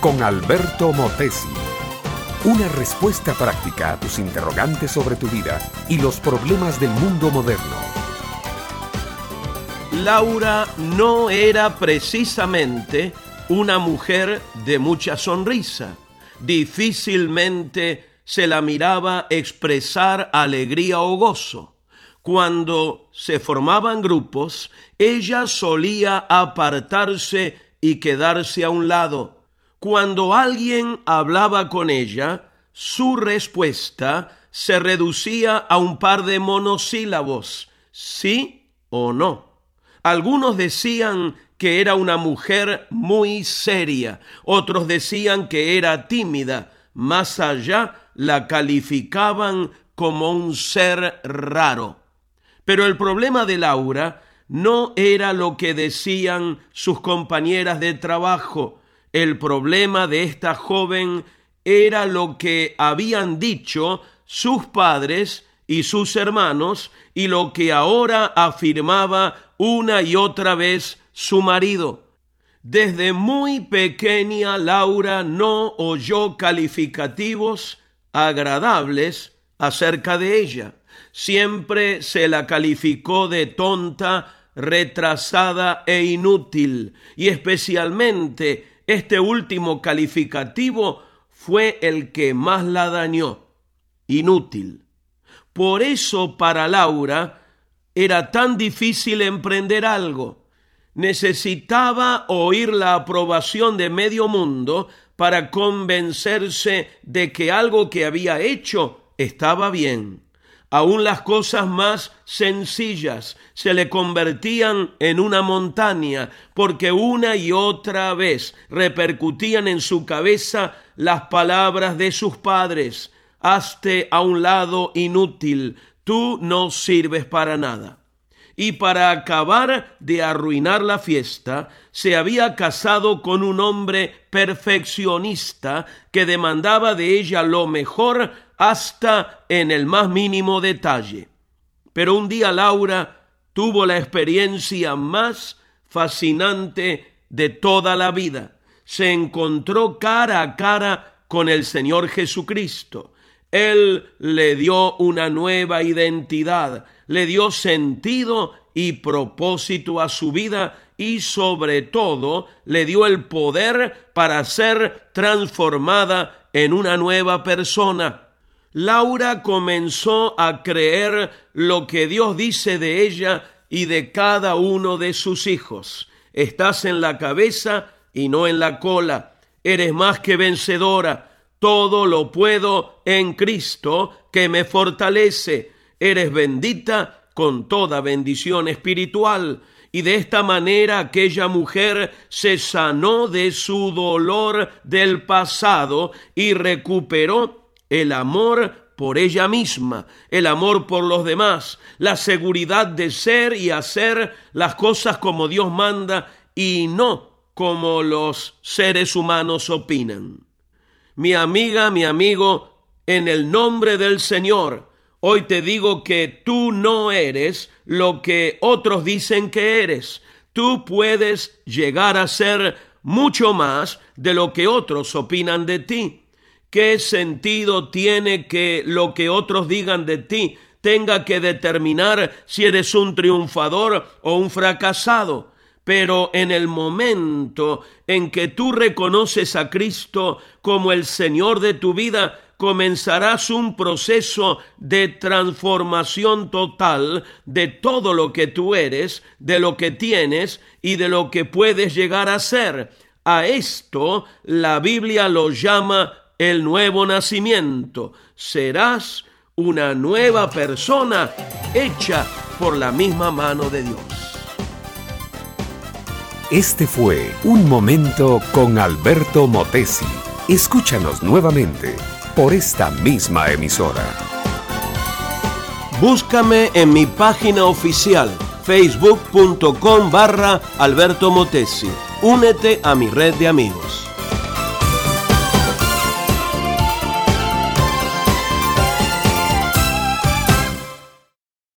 con Alberto Motesi. Una respuesta práctica a tus interrogantes sobre tu vida y los problemas del mundo moderno. Laura no era precisamente una mujer de mucha sonrisa. Difícilmente se la miraba expresar alegría o gozo. Cuando se formaban grupos, ella solía apartarse y quedarse a un lado. Cuando alguien hablaba con ella, su respuesta se reducía a un par de monosílabos, sí o no. Algunos decían que era una mujer muy seria, otros decían que era tímida, más allá la calificaban como un ser raro. Pero el problema de Laura no era lo que decían sus compañeras de trabajo. El problema de esta joven era lo que habían dicho sus padres y sus hermanos y lo que ahora afirmaba una y otra vez su marido. Desde muy pequeña Laura no oyó calificativos agradables acerca de ella. Siempre se la calificó de tonta, retrasada e inútil, y especialmente este último calificativo fue el que más la dañó, inútil. Por eso para Laura era tan difícil emprender algo. Necesitaba oír la aprobación de medio mundo para convencerse de que algo que había hecho estaba bien. Aún las cosas más sencillas se le convertían en una montaña, porque una y otra vez repercutían en su cabeza las palabras de sus padres. Hazte a un lado inútil, tú no sirves para nada y para acabar de arruinar la fiesta, se había casado con un hombre perfeccionista que demandaba de ella lo mejor hasta en el más mínimo detalle. Pero un día Laura tuvo la experiencia más fascinante de toda la vida. Se encontró cara a cara con el Señor Jesucristo. Él le dio una nueva identidad, le dio sentido y propósito a su vida y sobre todo le dio el poder para ser transformada en una nueva persona. Laura comenzó a creer lo que Dios dice de ella y de cada uno de sus hijos. Estás en la cabeza y no en la cola. Eres más que vencedora. Todo lo puedo en Cristo que me fortalece eres bendita con toda bendición espiritual. Y de esta manera aquella mujer se sanó de su dolor del pasado y recuperó el amor por ella misma, el amor por los demás, la seguridad de ser y hacer las cosas como Dios manda y no como los seres humanos opinan. Mi amiga, mi amigo, en el nombre del Señor, Hoy te digo que tú no eres lo que otros dicen que eres. Tú puedes llegar a ser mucho más de lo que otros opinan de ti. ¿Qué sentido tiene que lo que otros digan de ti tenga que determinar si eres un triunfador o un fracasado? Pero en el momento en que tú reconoces a Cristo como el Señor de tu vida, comenzarás un proceso de transformación total de todo lo que tú eres, de lo que tienes y de lo que puedes llegar a ser. A esto la Biblia lo llama el nuevo nacimiento. Serás una nueva persona hecha por la misma mano de Dios. Este fue Un Momento con Alberto Motesi. Escúchanos nuevamente por esta misma emisora. Búscame en mi página oficial facebook.com barra Alberto Motesi. Únete a mi red de amigos.